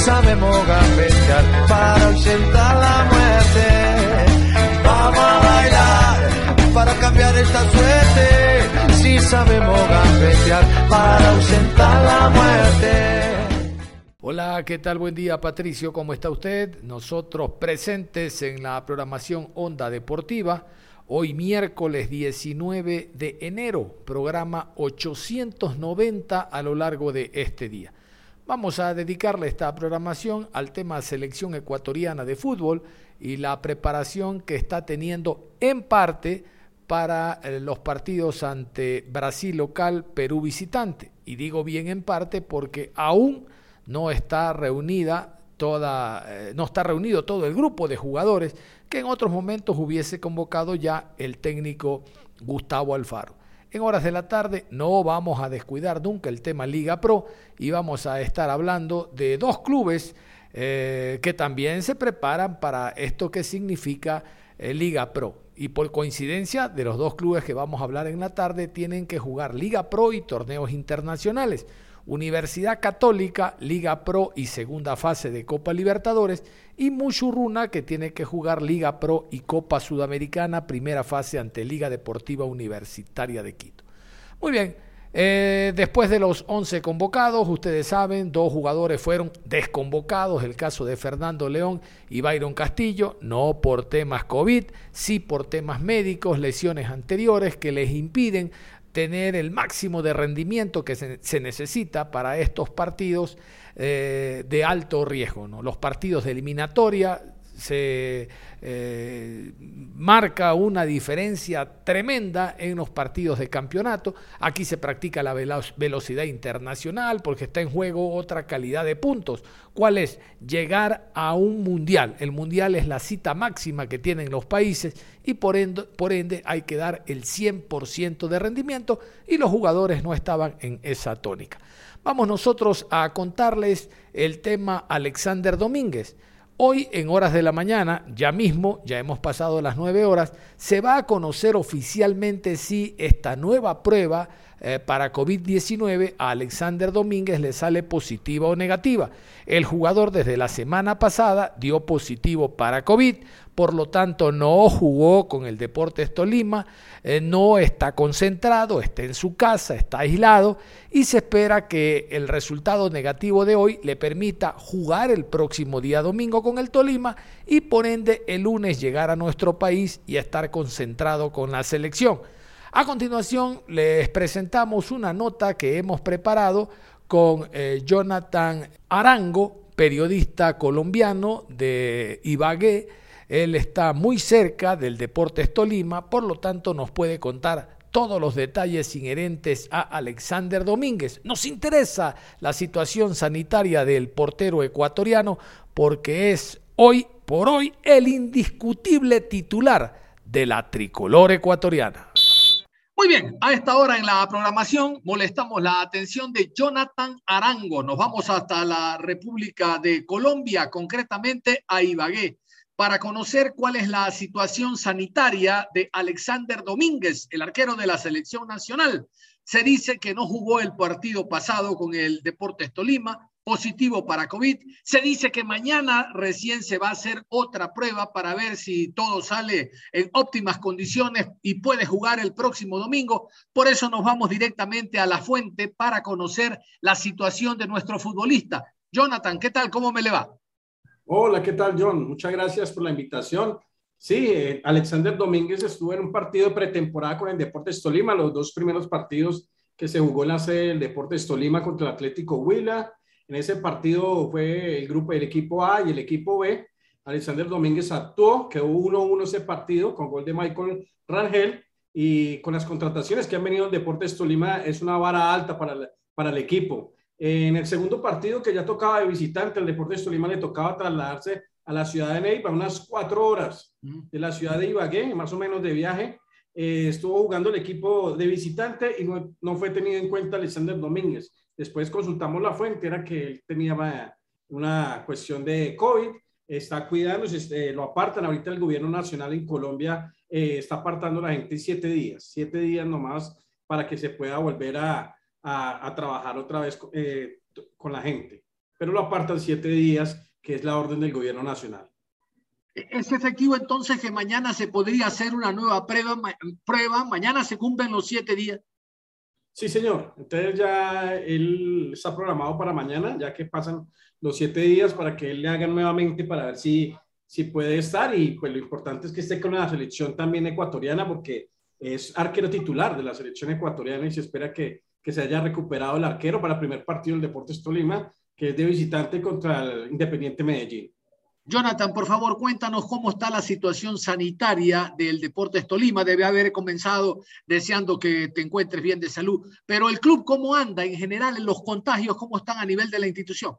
Sabemos gambetear para ausentar la muerte. Vamos a bailar para cambiar esta suerte. Si sabemos gambetear para ausentar la muerte. Hola, ¿qué tal? Buen día, Patricio. ¿Cómo está usted? Nosotros presentes en la programación Onda Deportiva. Hoy miércoles 19 de enero, programa 890 a lo largo de este día. Vamos a dedicarle esta programación al tema selección ecuatoriana de fútbol y la preparación que está teniendo en parte para eh, los partidos ante Brasil local, Perú visitante. Y digo bien en parte porque aún no está reunida toda, eh, no está reunido todo el grupo de jugadores que en otros momentos hubiese convocado ya el técnico Gustavo Alfaro. En horas de la tarde no vamos a descuidar nunca el tema Liga Pro y vamos a estar hablando de dos clubes eh, que también se preparan para esto que significa eh, Liga Pro. Y por coincidencia de los dos clubes que vamos a hablar en la tarde tienen que jugar Liga Pro y torneos internacionales. Universidad Católica, Liga Pro y segunda fase de Copa Libertadores, y Muchurruna que tiene que jugar Liga Pro y Copa Sudamericana, primera fase ante Liga Deportiva Universitaria de Quito. Muy bien, eh, después de los 11 convocados, ustedes saben, dos jugadores fueron desconvocados, el caso de Fernando León y Byron Castillo, no por temas COVID, sí por temas médicos, lesiones anteriores que les impiden tener el máximo de rendimiento que se, necesita para estos partidos eh, de alto riesgo. ¿no? Los partidos de eliminatoria se eh, marca una diferencia tremenda en los partidos de campeonato. Aquí se practica la velocidad internacional porque está en juego otra calidad de puntos. ¿Cuál es? Llegar a un mundial. El mundial es la cita máxima que tienen los países y por ende, por ende hay que dar el 100% de rendimiento y los jugadores no estaban en esa tónica. Vamos nosotros a contarles el tema Alexander Domínguez. Hoy, en horas de la mañana, ya mismo, ya hemos pasado las nueve horas, se va a conocer oficialmente si esta nueva prueba eh, para COVID-19 a Alexander Domínguez le sale positiva o negativa. El jugador desde la semana pasada dio positivo para COVID, por lo tanto no jugó con el Deportes Tolima, eh, no está concentrado, está en su casa, está aislado y se espera que el resultado negativo de hoy le permita jugar el próximo día domingo con el Tolima y por ende el lunes llegar a nuestro país y estar concentrado con la selección. A continuación les presentamos una nota que hemos preparado con eh, Jonathan Arango, periodista colombiano de Ibagué. Él está muy cerca del Deportes Tolima, por lo tanto nos puede contar todos los detalles inherentes a Alexander Domínguez. Nos interesa la situación sanitaria del portero ecuatoriano porque es hoy por hoy el indiscutible titular de la tricolor ecuatoriana. Muy bien, a esta hora en la programación molestamos la atención de Jonathan Arango. Nos vamos hasta la República de Colombia, concretamente a Ibagué, para conocer cuál es la situación sanitaria de Alexander Domínguez, el arquero de la selección nacional. Se dice que no jugó el partido pasado con el Deportes Tolima, positivo para COVID. Se dice que mañana recién se va a hacer otra prueba para ver si todo sale en óptimas condiciones y puede jugar el próximo domingo. Por eso nos vamos directamente a la fuente para conocer la situación de nuestro futbolista. Jonathan, ¿qué tal? ¿Cómo me le va? Hola, ¿qué tal, John? Muchas gracias por la invitación. Sí, eh, Alexander Domínguez estuvo en un partido pretemporada con el Deportes Tolima, los dos primeros partidos que se jugó en la sede del Deportes Tolima contra el Atlético Huila en ese partido fue el grupo del equipo A y el equipo B. Alexander Domínguez actuó, que hubo 1-1 ese partido con gol de Michael Rangel y con las contrataciones que han venido en Deportes Tolima es una vara alta para el, para el equipo. En el segundo partido que ya tocaba de visitante, el Deportes Tolima le tocaba trasladarse a la ciudad de Neiva, unas cuatro horas de la ciudad de Ibagué, más o menos de viaje. Eh, estuvo jugando el equipo de visitante y no, no, fue tenido en cuenta Alexander Domínguez. Después consultamos la fuente, era que él tenía una cuestión de COVID, está cuidándose, este, lo apartan. Ahorita el gobierno nacional en Colombia eh, está apartando a la gente siete días, siete días nomás para que se pueda volver a, a, a trabajar otra vez eh, con la gente. Pero lo apartan siete días, que es la orden del gobierno nacional. ¿Es efectivo entonces que mañana se podría hacer una nueva prueba? prueba? ¿Mañana se cumplen los siete días? Sí, señor. Entonces ya él está programado para mañana, ya que pasan los siete días para que él le hagan nuevamente para ver si, si puede estar. Y pues lo importante es que esté con la selección también ecuatoriana porque es arquero titular de la selección ecuatoriana y se espera que, que se haya recuperado el arquero para el primer partido del Deportes Tolima, que es de visitante contra el Independiente Medellín. Jonathan, por favor, cuéntanos cómo está la situación sanitaria del Deportes Tolima. Debe haber comenzado deseando que te encuentres bien de salud. Pero el club, ¿cómo anda en general en los contagios? ¿Cómo están a nivel de la institución?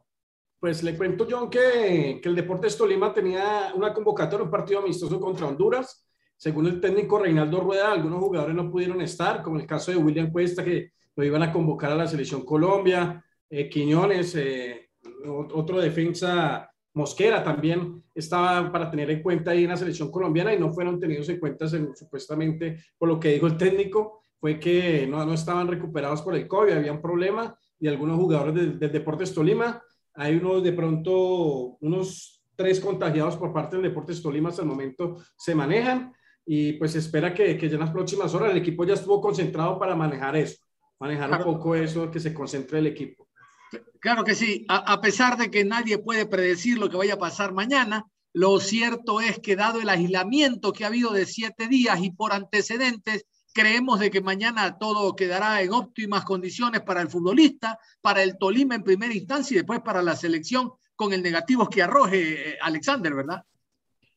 Pues le cuento, John, que, que el Deportes Tolima tenía una convocatoria, un partido amistoso contra Honduras. Según el técnico Reinaldo Rueda, algunos jugadores no pudieron estar, como el caso de William Cuesta, que lo iban a convocar a la selección Colombia, eh, Quiñones, eh, otro defensa Mosquera también estaba para tener en cuenta ahí en la selección colombiana y no fueron tenidos en cuenta supuestamente por lo que dijo el técnico, fue que no, no estaban recuperados por el COVID, había un problema y algunos jugadores del, Deportes Tolima, hay unos de pronto, unos tres contagiados por parte del Deportes Tolima hasta el momento se manejan y pues espera que, que ya en las próximas horas el equipo ya estuvo concentrado para manejar eso, manejar un poco eso, que se concentre el equipo. Claro que sí, a, a, pesar de que nadie puede predecir lo que vaya a pasar mañana, lo cierto es que dado el aislamiento que ha habido de siete días y por antecedentes, creemos de que mañana todo quedará en óptimas condiciones para el futbolista, para el Tolima en primera instancia y después para la selección con el negativo que arroje eh, Alexander, ¿verdad?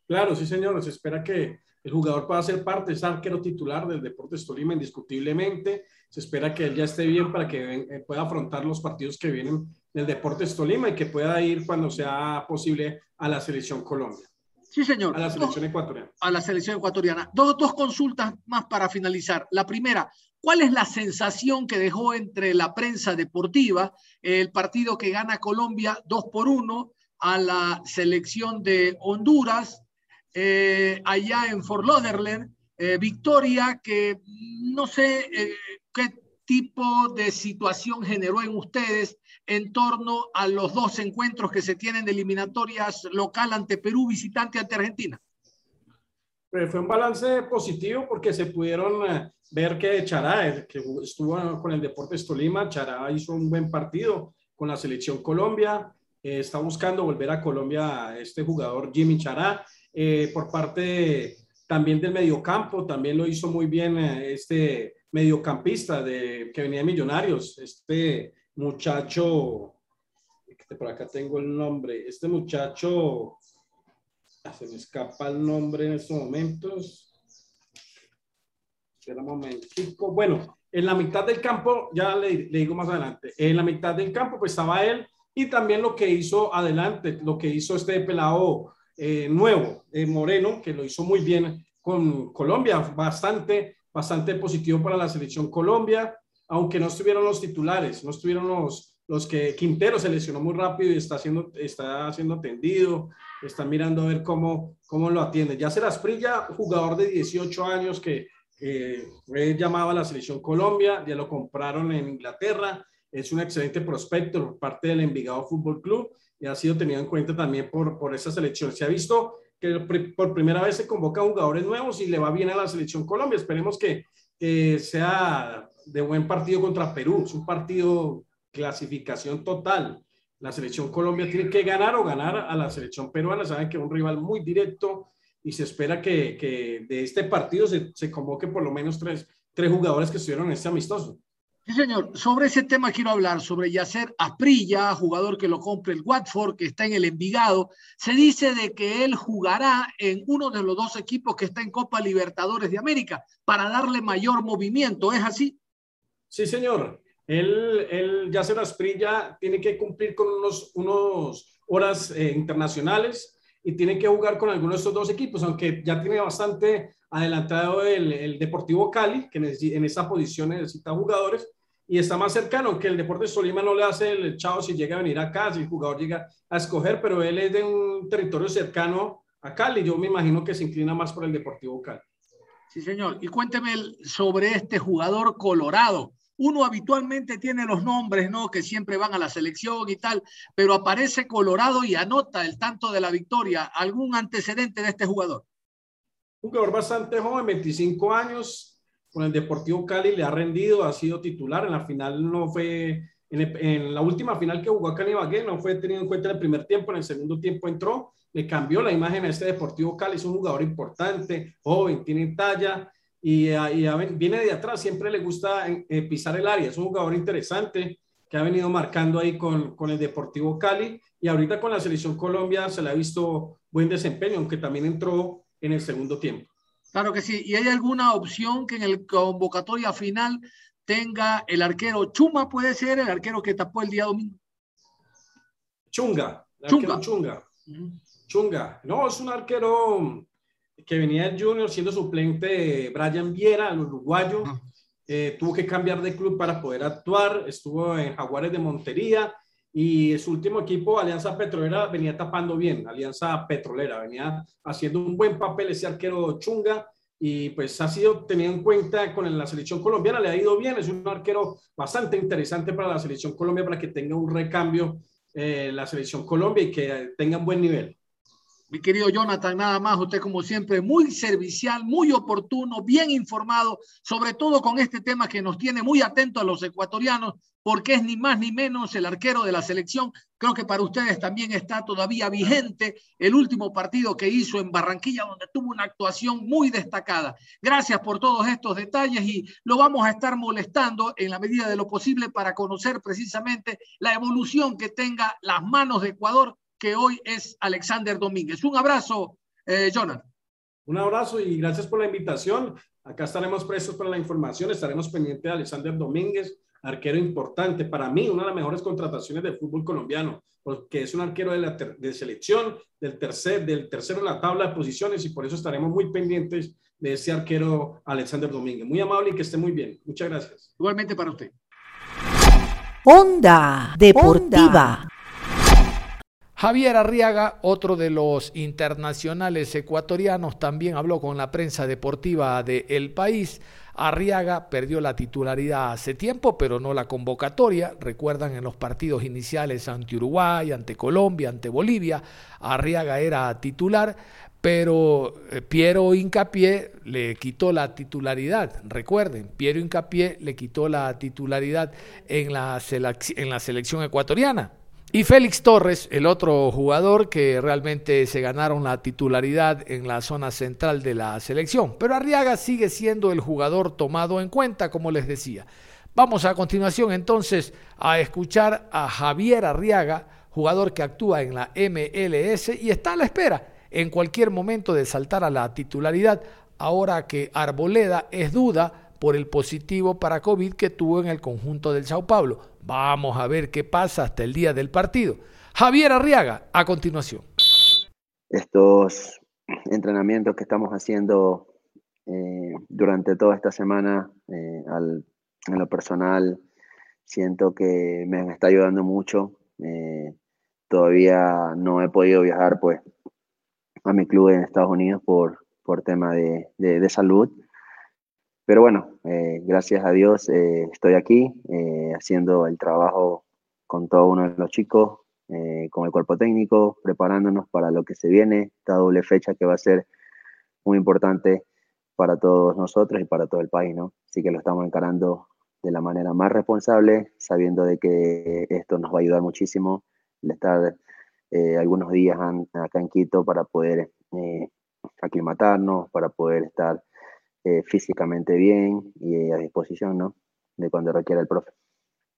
Claro, sí, señor. Se espera que el jugador pueda ser parte, es arquero titular del Deportes Tolima indiscutiblemente se espera que él ya esté bien para que eh, pueda afrontar los partidos que vienen del Deportes Tolima y que pueda ir cuando sea posible a la selección Colombia. Sí, señor. A la selección ecuatoriana. A la selección ecuatoriana. Dos, dos consultas más para finalizar. La primera, ¿cuál es la sensación que dejó entre la prensa deportiva el partido que gana Colombia 2 por 1 a la selección de Honduras eh, allá en Fort Lauderdale? Eh, victoria que no sé eh, qué tipo de situación generó en ustedes en torno a los dos encuentros que se tienen de eliminatorias local ante Perú, visitante ante Argentina. Pero fue un balance positivo porque se pudieron eh, ver que Chará, que estuvo con el Deportes Tolima, Chará hizo un buen partido con la selección Colombia, está buscando volver a Colombia este jugador Jimmy Chará. Eh, por parte también del mediocampo, también lo hizo muy bien eh, este mediocampista de, que venía de Millonarios, este muchacho, por acá tengo el nombre, este muchacho, ah, se me escapa el nombre en estos momentos. Espera un momentico. Bueno, en la mitad del campo, ya le, le, digo más adelante, en la mitad del campo pues estaba él y también lo que hizo adelante, lo que hizo este pelado eh, nuevo, eh, Moreno, que lo hizo muy bien con Colombia, bastante, bastante positivo para la selección Colombia, aunque no estuvieron los titulares, no estuvieron los, los que Quintero se lesionó muy rápido y está siendo, está siendo atendido, están mirando a ver cómo, cómo lo atiende. Ya se las brilla, jugador de 18 años que eh, llamado a la selección Colombia, ya lo compraron en Inglaterra, es un excelente prospecto por parte del Envigado Fútbol Club y ha sido tenido en cuenta también por, por esa selección. Se ha visto que por primera vez se convoca jugadores nuevos y le va bien a la selección Colombia. Esperemos que, que sea de buen partido contra Perú. Es un partido clasificación total. La selección Colombia tiene que ganar o ganar a la selección peruana. Saben que es un rival muy directo y se espera que, que de este partido se, se convoque por lo menos tres, tres jugadores que estuvieron en este amistoso. Sí, señor. Sobre ese tema quiero hablar, sobre Yacer Asprilla, jugador que lo compre el Watford, que está en el Envigado. Se dice de que él jugará en uno de los dos equipos que está en Copa Libertadores de América para darle mayor movimiento. ¿Es así? Sí, señor. Él, él Yacer Asprilla tiene que cumplir con unos, unos horas eh, internacionales y tiene que jugar con alguno de estos dos equipos, aunque ya tiene bastante adelantado el, el Deportivo Cali, que en esa posición necesita jugadores, y está más cercano, que el Deportes Tolima no le hace el chao si llega a venir acá, si el jugador llega a escoger, pero él es de un territorio cercano a Cali. Yo me imagino que se inclina más por el Deportivo Cali. Sí, señor. Y cuénteme sobre este jugador colorado. Uno habitualmente tiene los nombres, ¿no? Que siempre van a la selección y tal, pero aparece colorado y anota el tanto de la victoria. ¿Algún antecedente de este jugador? Un jugador bastante joven, 25 años, con el Deportivo Cali le ha rendido, ha sido titular. En la final no fue, en, la última final que jugó Cali Bagué, no fue tenido en cuenta en el primer tiempo, en el segundo tiempo entró, le cambió la imagen a este Deportivo Cali. Es un jugador importante, joven, tiene talla y, viene de atrás. Siempre le gusta eh, pisar el área. Es un jugador interesante que ha venido marcando ahí con, con el Deportivo Cali y ahorita con la selección Colombia se le ha visto buen desempeño, aunque también entró en el segundo tiempo. Claro que sí. ¿Y hay alguna opción que en el convocatoria final tenga el arquero Chuma, puede ser el arquero que tapó el día domingo? Chunga. Chunga. Chunga. Chunga. No, es un arquero que venía del Junior siendo suplente Brian Viera, el uruguayo. Eh, tuvo que cambiar de club para poder actuar. Estuvo en Jaguares de Montería y su último equipo, Alianza Petrolera, venía tapando bien, Alianza Petrolera, venía haciendo un buen papel ese arquero Chunga y pues ha sido tenido en cuenta con la selección colombiana, le ha ido bien, es un arquero bastante interesante para la selección Colombia para que tenga un recambio eh, la selección Colombia y que tenga un buen nivel. Mi querido Jonathan, nada más, usted como siempre, muy servicial, muy oportuno, bien informado, sobre todo con este tema que nos tiene muy atentos a los ecuatorianos, porque es ni más ni menos el arquero de la selección. Creo que para ustedes también está todavía vigente el último partido que hizo en Barranquilla, donde tuvo una actuación muy destacada. Gracias por todos estos detalles y lo vamos a estar molestando en la medida de lo posible para conocer precisamente la evolución que tenga las manos de Ecuador que hoy es Alexander Domínguez. Un abrazo, eh, Jonathan. Un abrazo y gracias por la invitación. Acá estaremos prestos para la información, estaremos pendientes de Alexander Domínguez, arquero importante, para mí una de las mejores contrataciones del fútbol colombiano, porque es un arquero de, la de selección, del, tercer, del tercero en la tabla de posiciones y por eso estaremos muy pendientes de ese arquero Alexander Domínguez. Muy amable y que esté muy bien. Muchas gracias. Igualmente para usted. Onda Deportiva. Javier Arriaga, otro de los internacionales ecuatorianos, también habló con la prensa deportiva de El País. Arriaga perdió la titularidad hace tiempo, pero no la convocatoria. Recuerdan en los partidos iniciales ante Uruguay, ante Colombia, ante Bolivia, Arriaga era titular, pero eh, Piero Incapié le quitó la titularidad. Recuerden, Piero Incapié le quitó la titularidad en la, en la selección ecuatoriana. Y Félix Torres, el otro jugador que realmente se ganaron la titularidad en la zona central de la selección. Pero Arriaga sigue siendo el jugador tomado en cuenta, como les decía. Vamos a continuación entonces a escuchar a Javier Arriaga, jugador que actúa en la MLS y está a la espera en cualquier momento de saltar a la titularidad, ahora que Arboleda es duda por el positivo para COVID que tuvo en el conjunto del Sao Paulo. Vamos a ver qué pasa hasta el día del partido. Javier Arriaga, a continuación. Estos entrenamientos que estamos haciendo eh, durante toda esta semana, eh, en lo personal, siento que me está ayudando mucho. Eh, todavía no he podido viajar pues, a mi club en Estados Unidos por, por tema de, de salud pero bueno, eh, gracias a Dios eh, estoy aquí eh, haciendo el trabajo con todo uno de los chicos, con el cuerpo técnico, preparándonos para lo que se viene, esta doble fecha que va a ser muy importante para todos nosotros y para todo el país, ¿no? Así que lo estamos encarando de la manera más responsable, sabiendo de que esto nos va a ayudar muchísimo, el estar algunos días acá en Quito para poder aclimatarnos, para poder estar eh, físicamente bien y a disposición, ¿no? de cuando requiera el profe.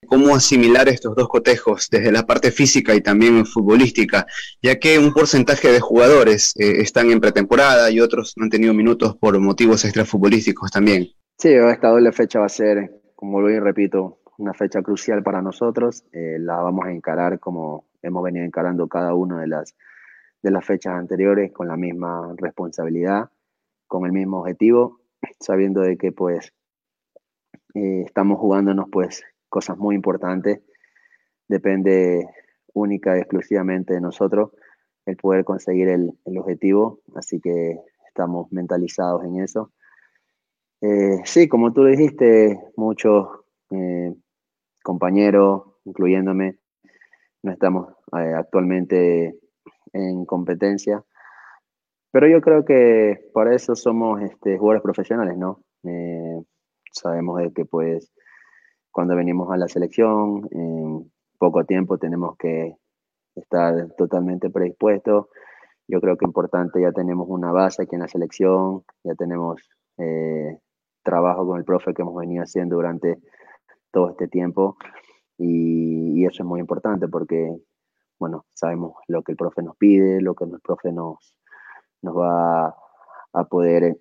¿Cómo asimilar estos dos cotejos desde la parte física y también futbolística? Ya que un porcentaje de jugadores eh, están en pretemporada y otros no han tenido minutos por motivos extrafutbolísticos también. Sí, esta doble fecha va a ser, como lo repito, una fecha crucial para nosotros. Eh, la vamos a encarar como hemos venido encarando cada una de las, de las fechas anteriores, con la misma responsabilidad, con el mismo objetivo, sabiendo de que pues eh, estamos jugándonos pues cosas muy importantes. Depende única y exclusivamente de nosotros el poder conseguir el, objetivo, así que estamos mentalizados en eso. Eh, sí, como tú dijiste, muchos eh, compañeros, incluyéndome, no estamos actualmente en competencia, pero yo creo que para eso somos este, jugadores profesionales, ¿no? sabemos de que pues cuando venimos a la selección, en poco tiempo tenemos que estar totalmente predispuestos. Yo creo que importante, ya tenemos una base aquí en la selección, ya tenemos eh, trabajo con el profe que hemos venido haciendo durante todo este tiempo y, eso es muy importante porque, bueno, sabemos lo que el profe nos pide, lo que el profe nos, nos va a poder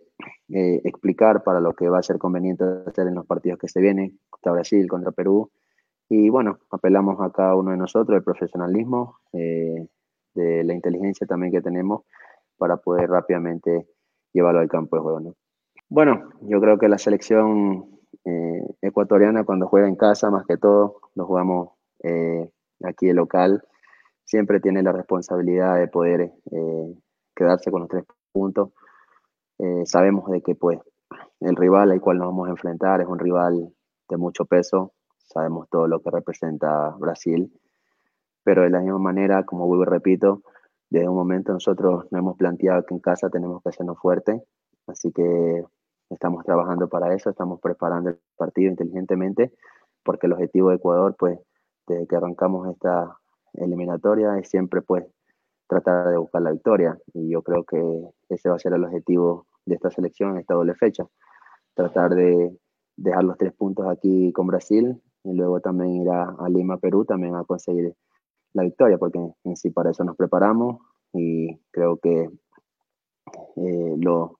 eh, explicar para lo que va a ser conveniente hacer en los partidos que se vienen, contra Brasil, contra Perú. Y bueno, apelamos a cada uno de nosotros, el profesionalismo, eh, de la inteligencia también que tenemos para poder rápidamente llevarlo al campo de juego. ¿no? Bueno, yo creo que la selección eh, ecuatoriana cuando juega en casa, más que todo, lo jugamos aquí de local, siempre tiene la responsabilidad de poder quedarse con los tres puntos. Eh, sabemos de que pues el rival al cual nos vamos a enfrentar es un rival de mucho peso, sabemos todo lo que representa Brasil, pero de la misma manera, como vuelvo y repito, desde un momento nosotros nos hemos planteado que en casa tenemos que hacernos fuerte, así que estamos trabajando para eso, estamos preparando el partido inteligentemente, porque el objetivo de Ecuador, pues, desde que arrancamos esta eliminatoria es siempre, pues, tratar de buscar la victoria. Y yo creo que ese va a ser el objetivo de esta selección en esta doble fecha. Tratar de dejar los tres puntos aquí con Brasil y luego también ir a, Lima, Perú, también a conseguir la victoria, porque en sí para eso nos preparamos y creo que eh, lo,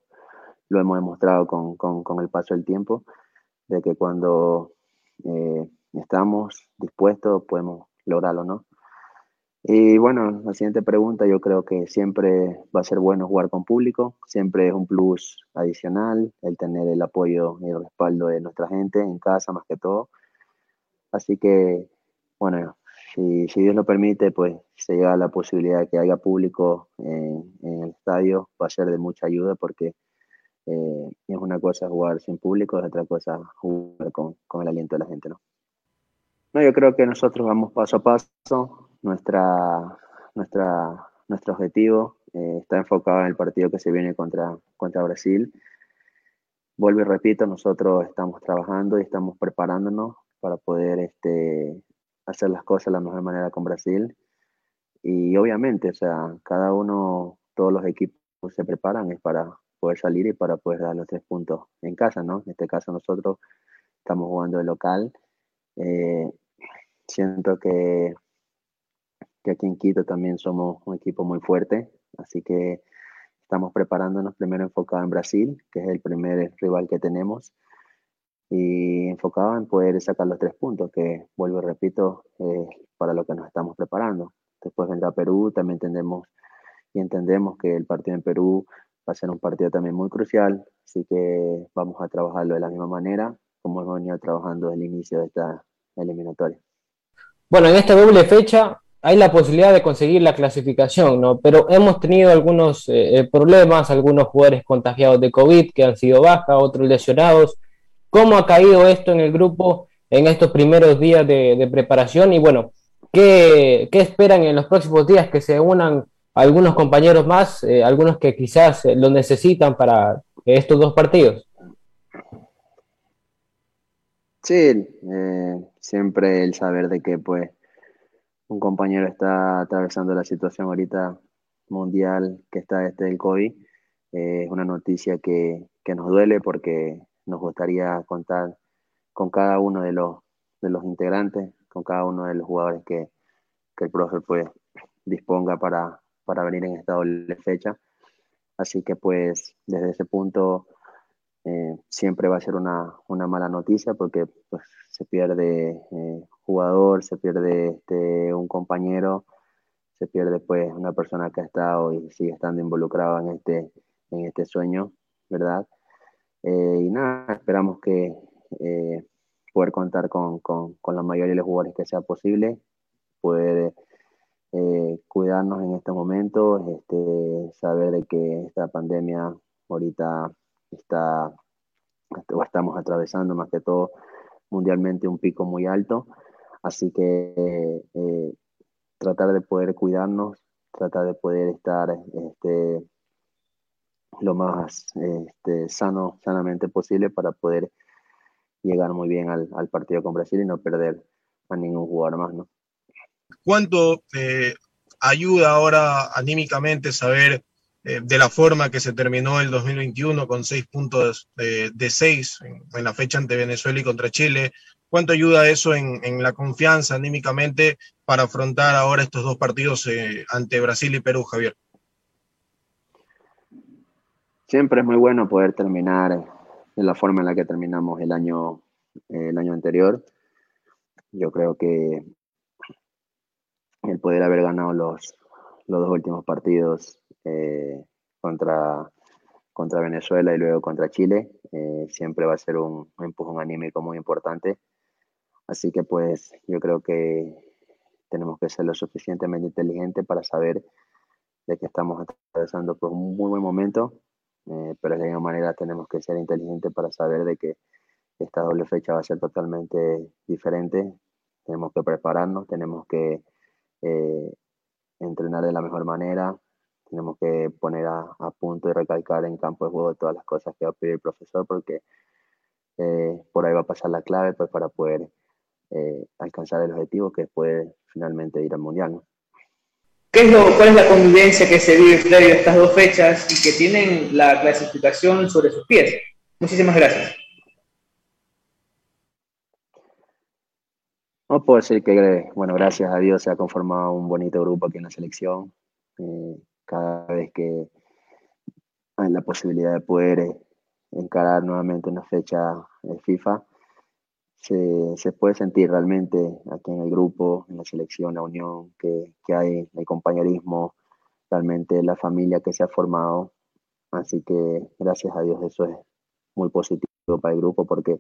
lo, hemos demostrado con, con, con, el paso del tiempo, de que cuando eh, estamos dispuestos podemos lograrlo, ¿no? Y bueno, la siguiente pregunta, yo creo que siempre va a ser bueno jugar con público, siempre es un plus adicional el tener el apoyo y el respaldo de nuestra gente en casa más que todo. Así que, bueno, si, si Dios lo permite, pues se llega la posibilidad de que haya público en, el estadio, va a ser de mucha ayuda porque eh, es una cosa jugar sin público, es otra cosa jugar con, con el aliento de la gente, ¿no? No, yo creo que nosotros vamos paso a paso, nuestra, nuestra, nuestro objetivo eh, está enfocado en el partido que se viene contra, contra Brasil. Vuelvo y repito, nosotros estamos trabajando y estamos preparándonos para poder este, hacer las cosas de la mejor manera con Brasil. Y obviamente, o sea, cada uno, todos los equipos se preparan es para poder salir y para poder dar los tres puntos en casa, ¿no? En este caso nosotros estamos jugando de local. Eh, siento que que aquí en Quito también somos un equipo muy fuerte, así que estamos preparándonos primero enfocado en Brasil, que es el primer rival que tenemos, y enfocado en poder sacar los tres puntos, que vuelvo y repito, para lo que nos estamos preparando. Después vendrá Perú, también entendemos y entendemos que el partido en Perú va a ser un partido también muy crucial, así que vamos a trabajarlo de la misma manera como hemos venido trabajando desde el inicio de esta eliminatoria. Bueno, en esta doble fecha hay la posibilidad de conseguir la clasificación, ¿no? Pero hemos tenido algunos eh, eh, problemas, algunos jugadores contagiados de COVID que han sido baja, otros lesionados. ¿Cómo ha caído esto en el grupo en estos primeros días de, preparación? Y bueno, ¿qué, esperan en los próximos días que se unan algunos compañeros más, eh, algunos que quizás lo necesitan para estos dos partidos? Sí, siempre el saber de que pues un compañero está atravesando la situación ahorita mundial que está este del COVID. Eh, es una noticia que, nos duele porque nos gustaría contar con cada uno de los, de los integrantes, con cada uno de los jugadores que, que el profe pues disponga para, para venir en esta doble fecha. Así que pues desde ese punto eh, siempre va a ser una, una, mala noticia porque pues, se pierde eh, jugador, se pierde este, un compañero, se pierde pues una persona que ha estado y sigue estando involucrado en este, en este sueño, ¿verdad? Eh, y nada, esperamos que poder contar con, con, con, la mayoría de los jugadores que sea posible, poder eh, cuidarnos en estos momentos, este, saber de que esta pandemia ahorita está, o estamos atravesando más que todo mundialmente un pico muy alto, así que eh, tratar de poder cuidarnos, tratar de poder estar este, lo más este, sano, sanamente posible para poder llegar muy bien al, partido con Brasil y no perder a ningún jugador más, ¿no? ¿Cuánto eh, ayuda ahora anímicamente saber eh, de la forma que se terminó el 2021 con seis puntos de, seis en, la fecha ante Venezuela y contra Chile? ¿Cuánto ayuda eso en, la confianza anímicamente para afrontar ahora estos dos partidos eh, ante Brasil y Perú, Javier? Siempre es muy bueno poder terminar de la forma en la que terminamos el año, el año anterior. Yo creo que el poder haber ganado los, los dos últimos partidos eh, contra, contra Venezuela y luego contra Chile, eh, siempre va a ser un, empujón anímico muy importante. Así que pues yo creo que tenemos que ser lo suficientemente inteligentes para saber de que estamos atravesando por un muy buen momento, eh, pero de alguna manera tenemos que ser inteligentes para saber de que esta doble fecha va a ser totalmente diferente. Tenemos que prepararnos, tenemos que eh, entrenar de la mejor manera, tenemos que poner a, punto y recalcar en campo de juego todas las cosas que va a pedir el profesor porque eh, por ahí va a pasar la clave pues, para poder eh, alcanzar el objetivo que puede finalmente ir al Mundial. ¿Qué es lo, ¿Cuál es la convivencia que se vive previo a estas dos fechas y que tienen la clasificación sobre sus pies? Muchísimas gracias. No puedo decir que, bueno, gracias a Dios se ha conformado un bonito grupo aquí en la selección. Eh, cada vez que hay la posibilidad de poder eh, encarar nuevamente una fecha de FIFA, se, puede sentir realmente aquí en el grupo, en la selección, la unión que, hay, el compañerismo, realmente la familia que se ha formado. Así que gracias a Dios eso es muy positivo para el grupo porque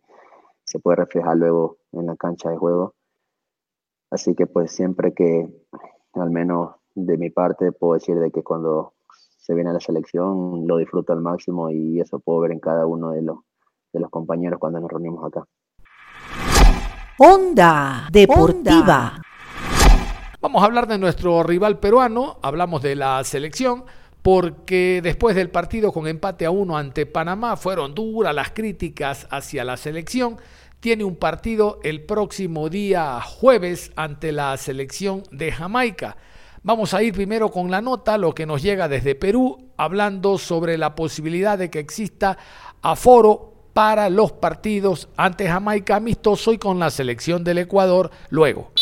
se puede reflejar luego en la cancha de juego Así que pues siempre que, al menos de mi parte, puedo decir de que cuando se viene a la selección lo disfruto al máximo y eso puedo ver en cada uno de los, de los compañeros cuando nos reunimos acá. Onda Deportiva. Vamos a hablar de nuestro rival peruano, hablamos de la selección, porque después del partido con empate a uno ante Panamá fueron duras las críticas hacia la selección tiene un partido el próximo día jueves ante la selección de Jamaica. Vamos a ir primero con la nota, lo que nos llega desde Perú, hablando sobre la posibilidad de que exista aforo para los partidos ante Jamaica amistoso y con la selección del Ecuador luego.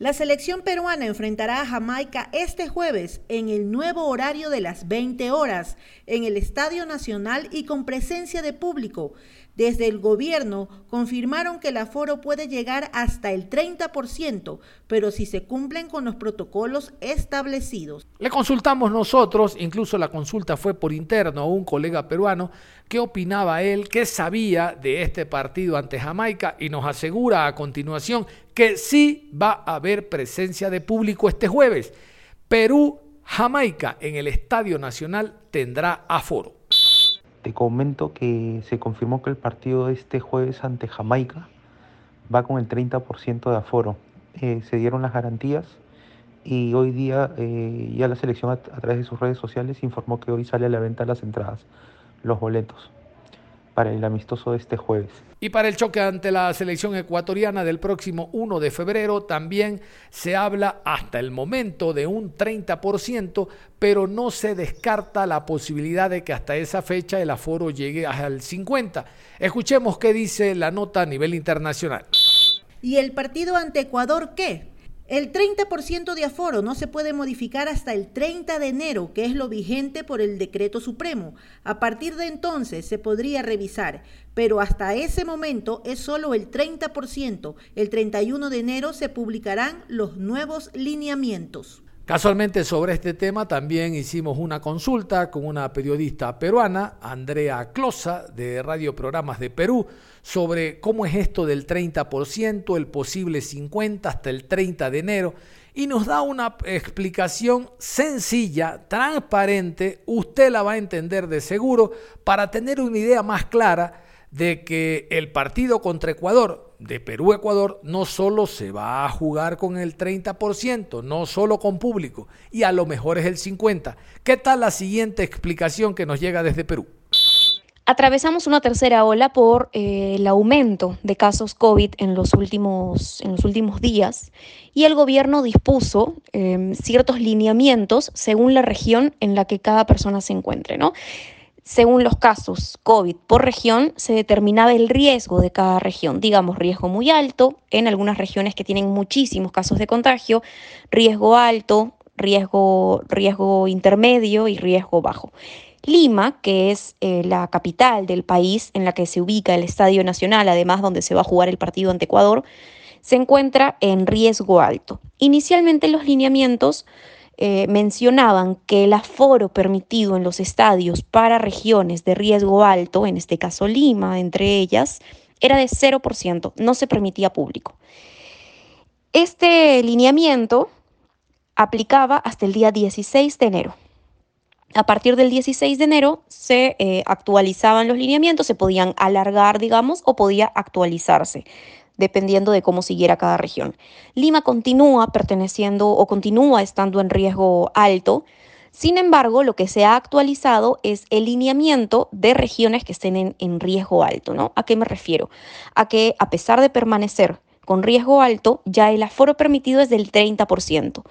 La selección peruana enfrentará a Jamaica este jueves en el nuevo horario de las 20 horas en el Estadio Nacional y con presencia de público. Desde el gobierno confirmaron que el aforo puede llegar hasta el 30%, pero si se cumplen con los protocolos establecidos. Le consultamos nosotros, incluso la consulta fue por interno a un colega peruano, qué opinaba él, qué sabía de este partido ante Jamaica y nos asegura a continuación que sí va a haber presencia de público este jueves. Perú, Jamaica en el Estadio Nacional tendrá aforo. Te comento que se confirmó que el partido de este jueves ante Jamaica va con el 30% de aforo. Eh, se dieron las garantías y hoy día eh, ya la selección a, través de sus redes sociales informó que hoy sale a la venta las entradas, los boletos. Para el amistoso de este jueves. Y para el choque ante la selección ecuatoriana del próximo 1 de febrero también se habla hasta el momento de un 30%, pero no se descarta la posibilidad de que hasta esa fecha el aforo llegue al 50%. Escuchemos qué dice la nota a nivel internacional. ¿Y el partido ante Ecuador qué? El 30% de aforo no se puede modificar hasta el 30 de enero, que es lo vigente por el decreto supremo. A partir de entonces se podría revisar, pero hasta ese momento es solo el 30%. El 31 de enero se publicarán los nuevos lineamientos. Casualmente sobre este tema también hicimos una consulta con una periodista peruana, Andrea Closa, de Radio Programas de Perú, sobre cómo es esto del 30%, el posible 50% hasta el 30 de enero, y nos da una explicación sencilla, transparente, usted la va a entender de seguro, para tener una idea más clara de que el partido contra Ecuador, de Perú-Ecuador, no solo se va a jugar con el 30%, no solo con público, y a lo mejor es el 50%. ¿Qué tal la siguiente explicación que nos llega desde Perú? Atravesamos una tercera ola por eh, el aumento de casos COVID en los últimos, en los últimos días y el gobierno dispuso em, ciertos lineamientos según la región en la que cada persona se encuentre. ¿no? Según los casos COVID por región, se determinaba el riesgo de cada región. Digamos, riesgo muy alto en algunas regiones que tienen muchísimos casos de contagio, riesgo alto, riesgo, riesgo intermedio y riesgo bajo. Lima, que es eh, la capital del país en la que se ubica el Estadio Nacional, además donde se va a jugar el partido ante Ecuador, se encuentra en riesgo alto. Inicialmente los lineamientos eh, mencionaban que el aforo permitido en los estadios para regiones de riesgo alto, en este caso Lima, entre ellas, era de 0%, no se permitía público. Este lineamiento aplicaba hasta el día 16 de enero. A partir del 16 de enero se eh, actualizaban los lineamientos, se podían alargar, digamos, o podía actualizarse, dependiendo de cómo siguiera cada región. Lima continúa perteneciendo o continúa estando en riesgo alto. Sin embargo, lo que se ha actualizado es el lineamiento de regiones que estén en, riesgo alto. ¿no? ¿A qué me refiero? A que a pesar de permanecer con riesgo alto, ya el aforo permitido es del 30%.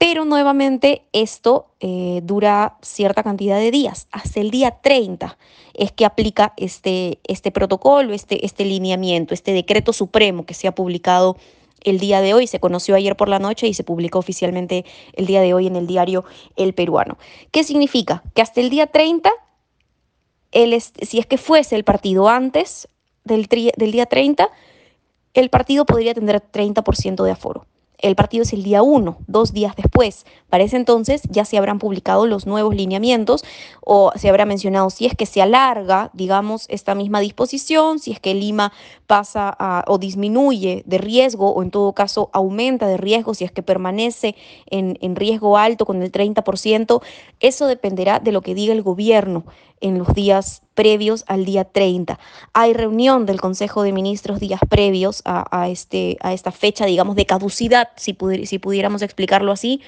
Pero nuevamente esto eh, dura cierta cantidad de días. Hasta el día 30 es que aplica este, este protocolo, este, este lineamiento, este decreto supremo que se ha publicado el día de hoy, se conoció ayer por la noche y se publicó oficialmente el día de hoy en el diario El Peruano. ¿Qué significa? Que hasta el día 30, el, si es que fuese el partido antes del día 30, el partido podría tener 30% de aforo. El partido es el día 1, dos días después. Para ese entonces ya se habrán publicado los nuevos lineamientos o se habrá mencionado si es que se alarga, digamos, esta misma disposición, si es que Lima pasa o disminuye de riesgo o en todo caso aumenta de riesgo, si es que permanece en, en riesgo alto con el 30%. Eso dependerá de lo que diga el gobierno en los días previos al día 30. Hay reunión del Consejo de Ministros días previos a, este, a esta fecha, digamos, de caducidad, si, si pudiéramos explicarlo así.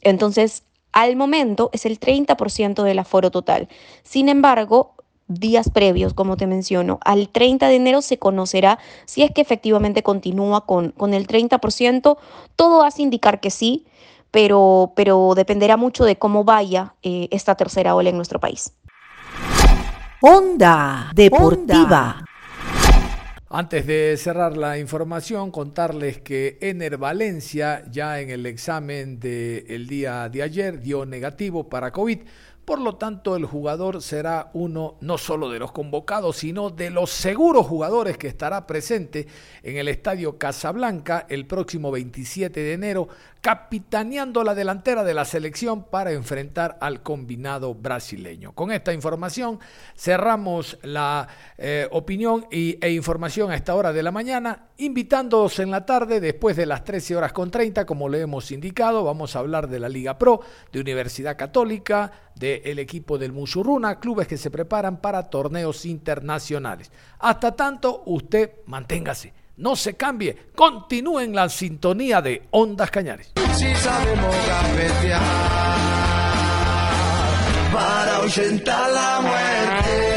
Entonces, al momento es el 30% del aforo total. Sin embargo, días previos, como te menciono, al 30 de enero se conocerá si es que efectivamente continúa con, con el 30%. Todo hace indicar que sí, pero, pero dependerá mucho de cómo vaya eh, esta tercera ola en nuestro país. Onda Deportiva. Antes de cerrar la información, contarles que Ener Valencia ya en el examen del día de ayer dio negativo para COVID. Por lo tanto, el jugador será uno no solo de los convocados, sino de los seguros jugadores que estará presente en el Estadio Casablanca el próximo 27 de enero capitaneando la delantera de la selección para enfrentar al combinado brasileño. Con esta información cerramos la eh, opinión y, e información a esta hora de la mañana, invitándoos en la tarde, después de las 13 horas con 30, como le hemos indicado, vamos a hablar de la Liga Pro, de Universidad Católica, del equipo del Musurruna, clubes que se preparan para torneos internacionales. Hasta tanto, usted manténgase no se cambie, continúe en la sintonía de Ondas Cañares. Si sabemos para la muerte.